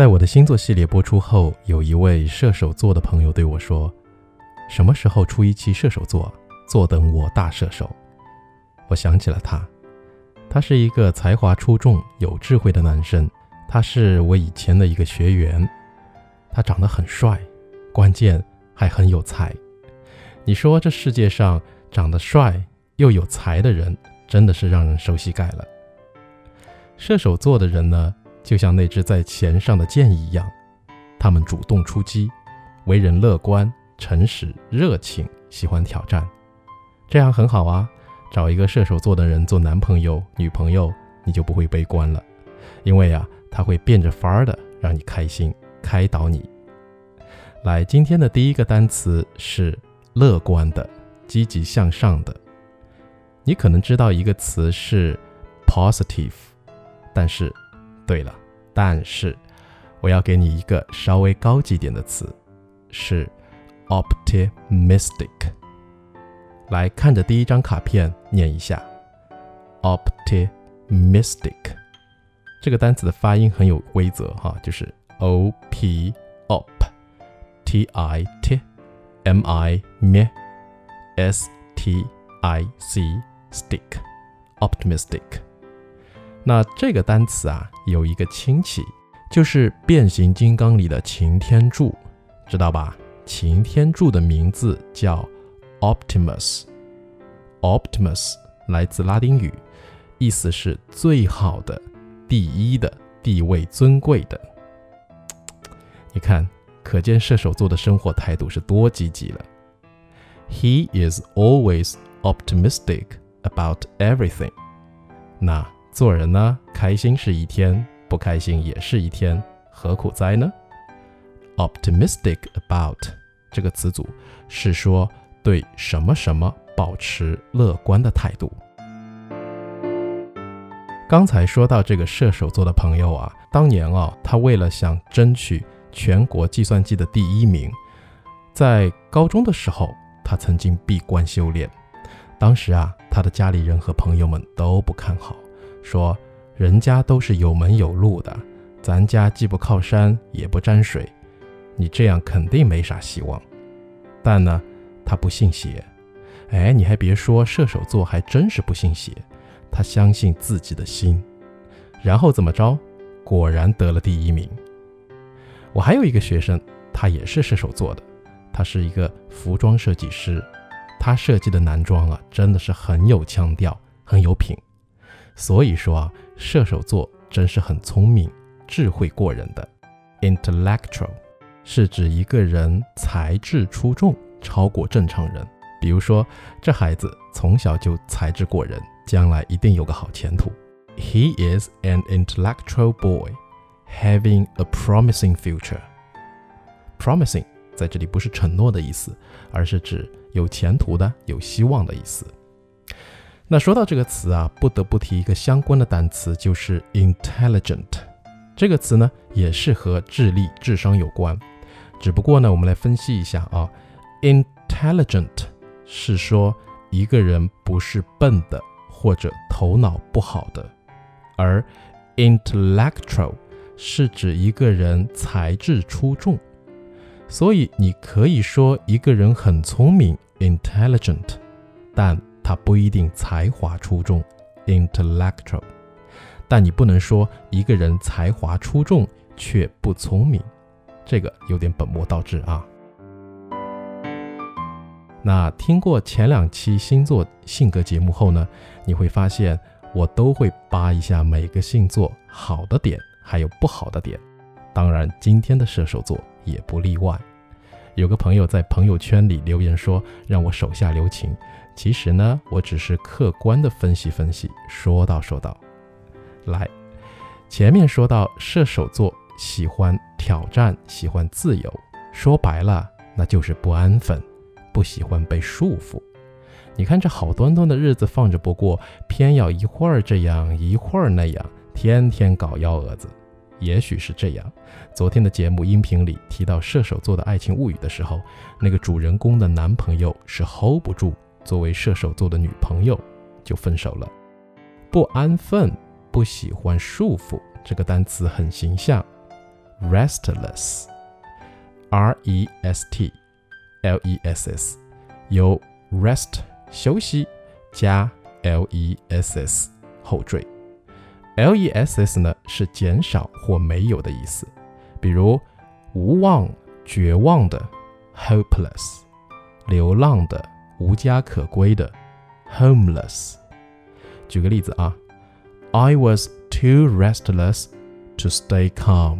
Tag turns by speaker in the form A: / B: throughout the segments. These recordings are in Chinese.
A: 在我的星座系列播出后，有一位射手座的朋友对我说：“什么时候出一期射手座？坐等我大射手。”我想起了他，他是一个才华出众、有智慧的男生。他是我以前的一个学员，他长得很帅，关键还很有才。你说这世界上长得帅又有才的人，真的是让人熟悉盖了。射手座的人呢？就像那支在弦上的箭一样，他们主动出击，为人乐观、诚实、热情，喜欢挑战，这样很好啊。找一个射手座的人做男朋友、女朋友，你就不会悲观了，因为啊，他会变着法儿的让你开心，开导你。来，今天的第一个单词是乐观的、积极向上的。你可能知道一个词是 positive，但是。对了，但是我要给你一个稍微高级点的词，是 optimistic。来看着第一张卡片念一下，optimistic。这个单词的发音很有规则哈，就是 o p op t i t m i m s t i c stick optimistic。那这个单词啊，有一个亲戚，就是变形金刚里的擎天柱，知道吧？擎天柱的名字叫 Optimus。Optimus 来自拉丁语，意思是最好的、第一的、地位尊贵的。你看，可见射手座的生活态度是多积极了。He is always optimistic about everything。那。做人呢，开心是一天，不开心也是一天，何苦哉呢？Optimistic about 这个词组是说对什么什么保持乐观的态度。刚才说到这个射手座的朋友啊，当年啊，他为了想争取全国计算机的第一名，在高中的时候，他曾经闭关修炼。当时啊，他的家里人和朋友们都不看好。说人家都是有门有路的，咱家既不靠山也不沾水，你这样肯定没啥希望。但呢，他不信邪。哎，你还别说，射手座还真是不信邪，他相信自己的心。然后怎么着？果然得了第一名。我还有一个学生，他也是射手座的，他是一个服装设计师，他设计的男装啊，真的是很有腔调，很有品。所以说啊，射手座真是很聪明、智慧过人的。Intellectual 是指一个人才智出众，超过正常人。比如说，这孩子从小就才智过人，将来一定有个好前途。He is an intellectual boy, having a promising future. Promising 在这里不是承诺的意思，而是指有前途的、有希望的意思。那说到这个词啊，不得不提一个相关的单词，就是 intelligent。这个词呢，也是和智力、智商有关。只不过呢，我们来分析一下啊，intelligent 是说一个人不是笨的或者头脑不好的，而 intellectual 是指一个人才智出众。所以你可以说一个人很聪明，intelligent，但他不一定才华出众，intellectual，但你不能说一个人才华出众却不聪明，这个有点本末倒置啊。那听过前两期星座性格节目后呢，你会发现我都会扒一下每个星座好的点，还有不好的点，当然今天的射手座也不例外。有个朋友在朋友圈里留言说，让我手下留情。其实呢，我只是客观的分析分析。说道说道，来，前面说到射手座喜欢挑战，喜欢自由，说白了那就是不安分，不喜欢被束缚。你看这好端端的日子放着不过，偏要一会儿这样一会儿那样，天天搞幺蛾子。也许是这样。昨天的节目音频里提到射手座的爱情物语的时候，那个主人公的男朋友是 hold 不住。作为射手座的女朋友，就分手了。不安分，不喜欢束缚，这个单词很形象。restless，r e s t l e s s，由 rest 休息加 l e s s 后缀。l e s s 呢是减少或没有的意思，比如无望、绝望的 hopeless，流浪的、无家可归的 homeless。举个例子啊，I was too restless to stay calm。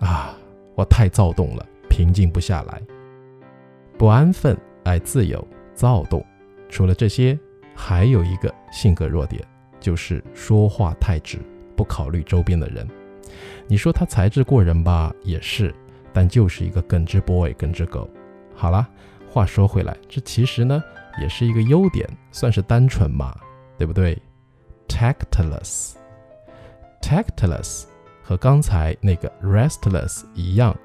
A: 啊，我太躁动了，平静不下来。不安分、爱自由、躁动。除了这些，还有一个性格弱点。就是说话太直，不考虑周边的人。你说他才智过人吧，也是，但就是一个耿直 boy，耿直狗。好了，话说回来，这其实呢也是一个优点，算是单纯嘛，对不对？Tactless，tactless 和刚才那个 restless 一样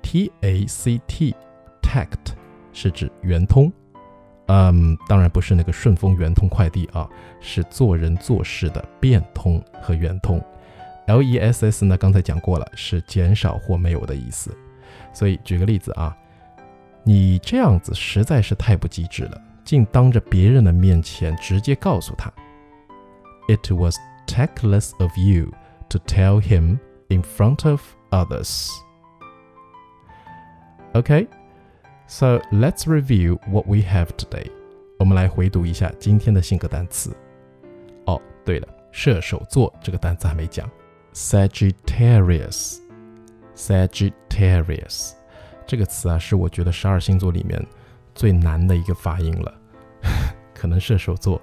A: ，T A C T，tact 是指圆通。嗯，当然不是那个顺丰圆通快递啊，是做人做事的变通和圆通。L E S S 呢，刚才讲过了，是减少或没有的意思。所以举个例子啊，你这样子实在是太不机智了，竟当着别人的面前直接告诉他，It was tactless of you to tell him in front of others. OK。So let's review what we have today. 我们来回读一下今天的性格单词。哦，对了，射手座这个单词还没讲。Sagittarius, Sagittarius 这个词啊，是我觉得十二星座里面最难的一个发音了。可能射手座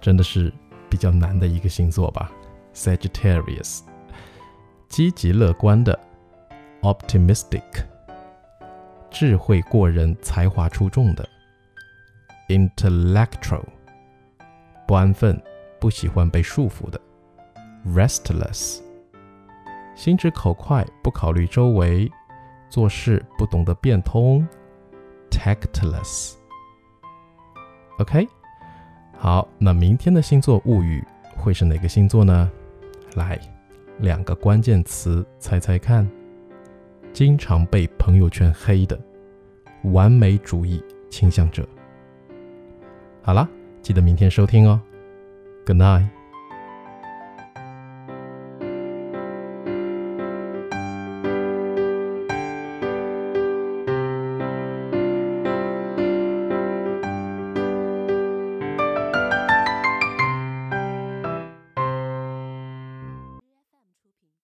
A: 真的是比较难的一个星座吧。Sagittarius，积极乐观的，optimistic。智慧过人、才华出众的；intellectual，不安分、不喜欢被束缚的；restless，心直口快、不考虑周围、做事不懂得变通；tactless。OK，好，那明天的星座物语会是哪个星座呢？来，两个关键词，猜猜看。经常被朋友圈黑的完美主义倾向者。好了，记得明天收听哦。Good night。